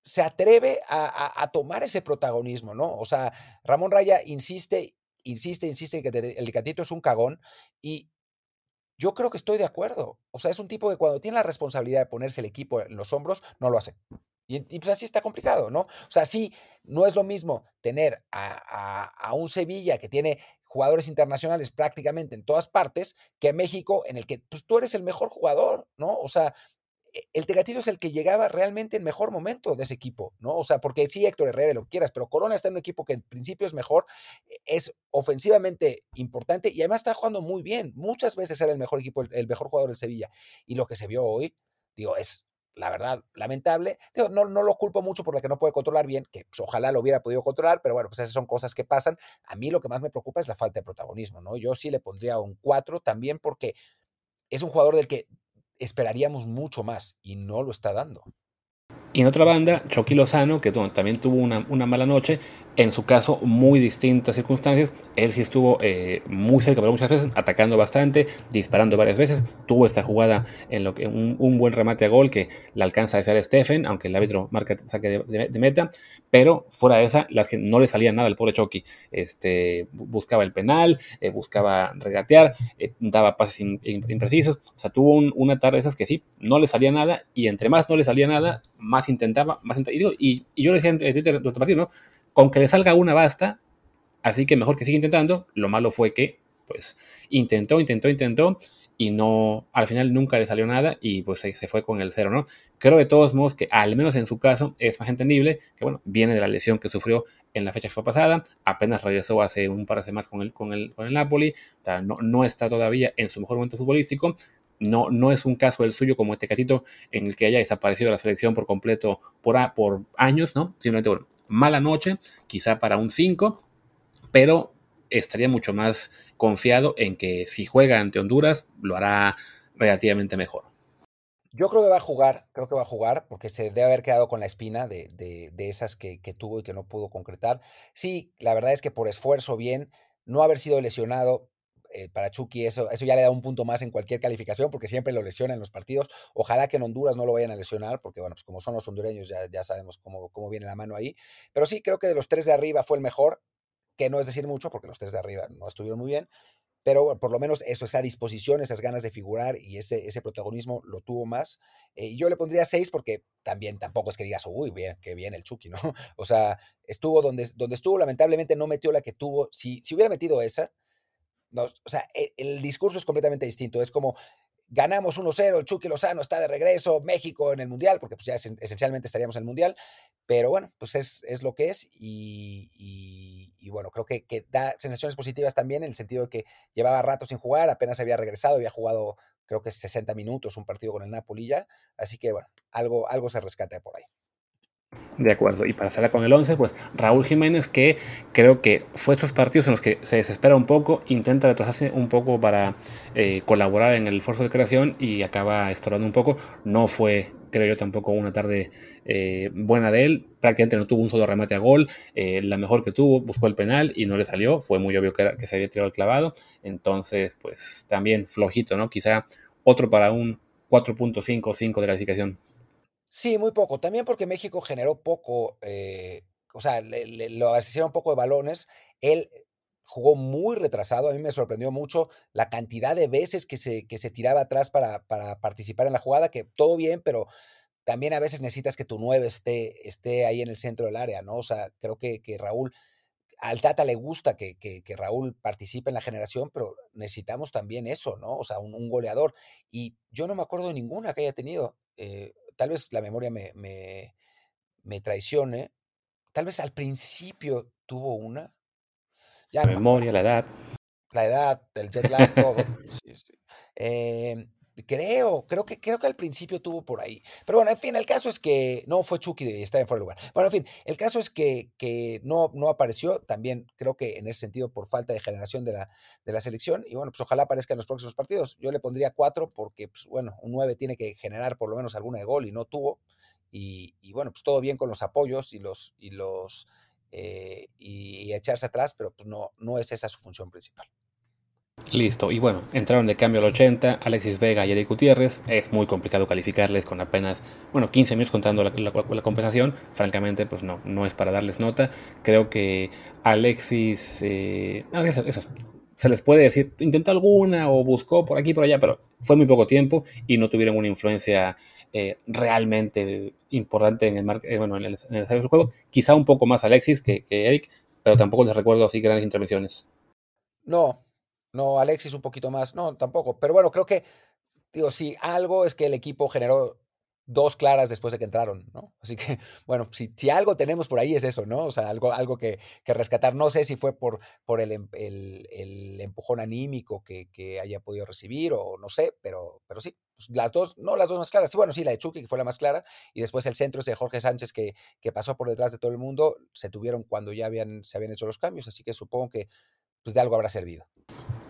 se atreve a, tomar ese protagonismo, ¿no? O sea, Ramón Raya insiste, insiste, insiste que el Tecatito es un cagón. Y yo creo que estoy de acuerdo. O sea, es un tipo que cuando tiene la responsabilidad de ponerse el equipo en los hombros, no lo hace. Y, pues así está complicado, ¿no? O sea, sí, no es lo mismo tener a, un Sevilla que tiene jugadores internacionales prácticamente en todas partes que México en el que pues, tú eres el mejor jugador, ¿no? O sea, el Tegatito es el que llegaba realmente en mejor momento de ese equipo, ¿no? O sea, porque sí, Héctor Herrera, lo quieras, pero Corona está en un equipo que en principio es mejor, e, es ofensivamente importante y además está jugando muy bien. Muchas veces era el mejor equipo, el, mejor jugador del Sevilla. Y lo que se vio hoy, digo, es la verdad, lamentable. no, no lo culpo mucho por la que no puede controlar bien, que pues, ojalá lo hubiera podido controlar, pero bueno, pues esas son cosas que pasan. A mí lo que más me preocupa es la falta de protagonismo, ¿no? Yo sí le pondría un 4 también porque es un jugador del que esperaríamos mucho más y no lo está dando. Y en otra banda, Chucky Lozano, que también tuvo una, una mala noche, en su caso, muy distintas circunstancias. Él sí estuvo eh, muy cerca, pero muchas veces, atacando bastante, disparando varias veces. Tuvo esta jugada en lo que un, buen remate a gol que le alcanza a hacer Stephen, aunque el árbitro marca saque de, meta. Pero fuera de esa, las que no le salía nada al pobre Chucky. Este, buscaba el penal, eh, buscaba regatear, eh, daba pases imprecisos. O sea, tuvo una tarde de esas que sí, no le salía nada. Y entre más no le salía nada, más intentaba, más intentaba. Y, y, yo le decía en Twitter durante el partido, ¿no? Con que le salga una basta, así que mejor que siga intentando. Lo malo fue que, pues, intentó, intentó, intentó y no, al final nunca le salió nada y pues se, fue con el cero, ¿no? Creo de todos modos que al menos en su caso es más entendible que, bueno, viene de la lesión que sufrió en la fecha que fue pasada, apenas regresó hace un par de semanas con el, con el, con el Napoli, o sea, no, no está todavía en su mejor momento futbolístico, no, no es un caso el suyo como este catito en el que haya desaparecido la selección por completo por, por años, ¿no? Simplemente, bueno, mala noche, quizá para un 5, pero estaría mucho más confiado en que si juega ante Honduras lo hará relativamente mejor. Yo creo que va a jugar, creo que va a jugar, porque se debe haber quedado con la espina de, esas que, que, tuvo y que no pudo concretar. Sí, la verdad es que por esfuerzo bien, no haber sido lesionado, eh, para Chucky eso, eso ya le da un punto más en cualquier calificación porque siempre lo lesiona en los partidos. Ojalá que en Honduras no lo vayan a lesionar porque, bueno, pues como son los hondureños ya, ya sabemos cómo, cómo viene la mano ahí. Pero sí, creo que de los tres de arriba fue el mejor, que no es decir mucho porque los tres de arriba no estuvieron muy bien. Pero por lo menos eso, esa disposición, esas ganas de figurar y ese, ese protagonismo lo tuvo más. Eh, y yo le pondría seis porque también tampoco es que digas, uy, bien, que bien el Chucky, ¿no? O sea, estuvo donde, donde estuvo, lamentablemente no metió la que tuvo. Si, si hubiera metido esa, o sea, e, el, discurso es completamente distinto. Es como, ganamos 1-0, el Chucky Lozano está de regreso, México en el Mundial, porque pues ya esencialmente estaríamos en el Mundial, pero bueno, pues es, es lo que es y, y, bueno, creo que, que, da sensaciones positivas también en el sentido de que llevaba rato sin jugar, apenas había regresado, había jugado creo que 60 minutos un partido con el Napoli ya, así que bueno, algo, algo se rescata por ahí. De acuerdo, y para cerrar con el 11, pues Raúl Jiménez, que creo que fue estos partidos en los que se desespera un poco, intenta retrasarse un poco para eh, colaborar en el esfuerzo de creación y acaba estorbando un poco. No fue, creo yo, tampoco una tarde eh, buena de él. Prácticamente no tuvo un solo remate a gol. Eh, la mejor que tuvo, buscó el penal y no le salió. Fue muy obvio que, que se había tirado el clavado. Entonces, pues también flojito, ¿no? Quizá otro para un 4.5 o 5 de calificación. Sí, muy poco. También porque México generó poco, eh, o sea, le, lo asistieron poco de balones. Él jugó muy retrasado. A mí me sorprendió mucho la cantidad de veces que se, que se tiraba atrás para, para participar en la jugada, que todo bien, pero también a veces necesitas que tu 9 esté, esté ahí en el centro del área, ¿no? O sea, creo que, que Raúl, al Tata le gusta que, que, que, Raúl participe en la generación, pero necesitamos también eso, ¿no? O sea, un, un goleador. Y yo no me acuerdo de ninguna que haya tenido. Eh, tal vez la memoria me, me, me, traicione, tal vez al principio tuvo una. Ya la memoria, la edad. La edad, el jet lag, todo. sí, sí. Eh, Creo, creo que, creo que al principio tuvo por ahí. Pero bueno, en fin, el caso es que no fue Chucky y está en fuera de lugar. Bueno, en fin, el caso es que, que no, no apareció. También creo que en ese sentido por falta de generación de la, de la selección. Y bueno, pues ojalá aparezca en los próximos partidos. Yo le pondría cuatro porque, pues bueno, un 9 tiene que generar por lo menos alguna de gol y no tuvo. Y, y bueno, pues todo bien con los apoyos y los, y los eh, y, y echarse atrás, pero pues no, no es esa su función principal. Listo, y bueno, entraron de cambio al 80 Alexis Vega y Eric Gutiérrez. Es muy complicado calificarles con apenas, bueno, 15 minutos contando la, compensación. Francamente, pues no, no es para darles nota. Creo que Alexis, eh, no, eso, eso, se les puede decir, intentó alguna o buscó por aquí por allá, pero fue muy poco tiempo y no tuvieron una influencia eh, realmente importante en el, mar, eh, bueno, en el, en el del juego. Quizá un poco más Alexis que, que Eric, pero tampoco les recuerdo así grandes intervenciones. No, no, Alexis un poquito más, no, tampoco. Pero bueno, creo que, digo, si algo es que el equipo generó dos claras después de que entraron, ¿no? Así que, bueno, si, si algo tenemos por ahí es eso, ¿no? O sea, algo, algo que, que rescatar. No sé si fue por, por el, el, el empujón anímico que, que, haya podido recibir o no sé, pero, pero sí, pues las dos, no las dos más claras. Sí, bueno, sí, la de Chucky, que fue la más clara, y después el centro ese de Jorge Sánchez que, que pasó por detrás de todo el mundo, se tuvieron cuando ya habían, se habían hecho los cambios, así que supongo que pues de algo habrá servido.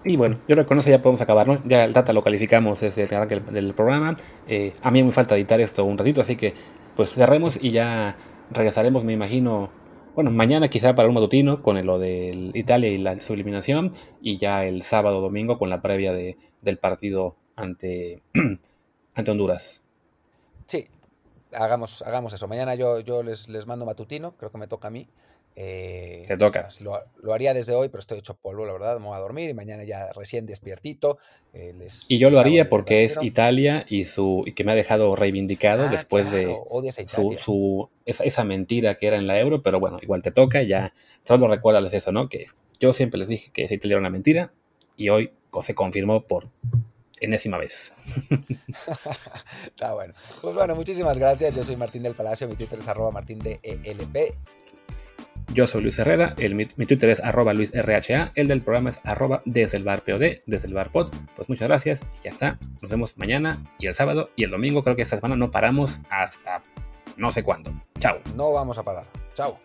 Y bueno, yo creo que con eso ya podemos acabar, ¿no? Ya el data lo calificamos desde el canal del, programa. Eh, a mí me falta editar esto un ratito, así que pues cerremos y ya regresaremos, me imagino, bueno, mañana quizá para un matutino con lo de Italia y la subliminación y ya el sábado domingo con la previa de, del partido ante, ante Honduras. Sí, hagamos, hagamos eso. Mañana yo, yo les, les mando matutino, creo que me toca a mí. Eh, Te toca. Lo, lo, haría desde hoy, pero estoy hecho polvo, la verdad. Me voy a dormir y mañana ya recién despiertito. Eh, les, y yo lo haría porque es Italia y su y que me ha dejado reivindicado ah, después claro, de su, su esa, esa, mentira que era en la euro, pero bueno, igual te toca. Ya solo recuérdales eso, ¿no? Que yo siempre les dije que Italia era una mentira y hoy se confirmó por enésima vez. Está bueno. Pues bueno, muchísimas gracias. Yo soy Martín del Palacio. Mi Twitter es arroba martín de ELP. Yo soy Luis Herrera, el, mi, Twitter es arroba luisrha, el del programa es arroba desde el bar desde el bar pod. Pues muchas gracias y ya está. Nos vemos mañana y el sábado y el domingo. Creo que esta semana no paramos hasta no sé cuándo. Chao. No vamos a parar. Chao.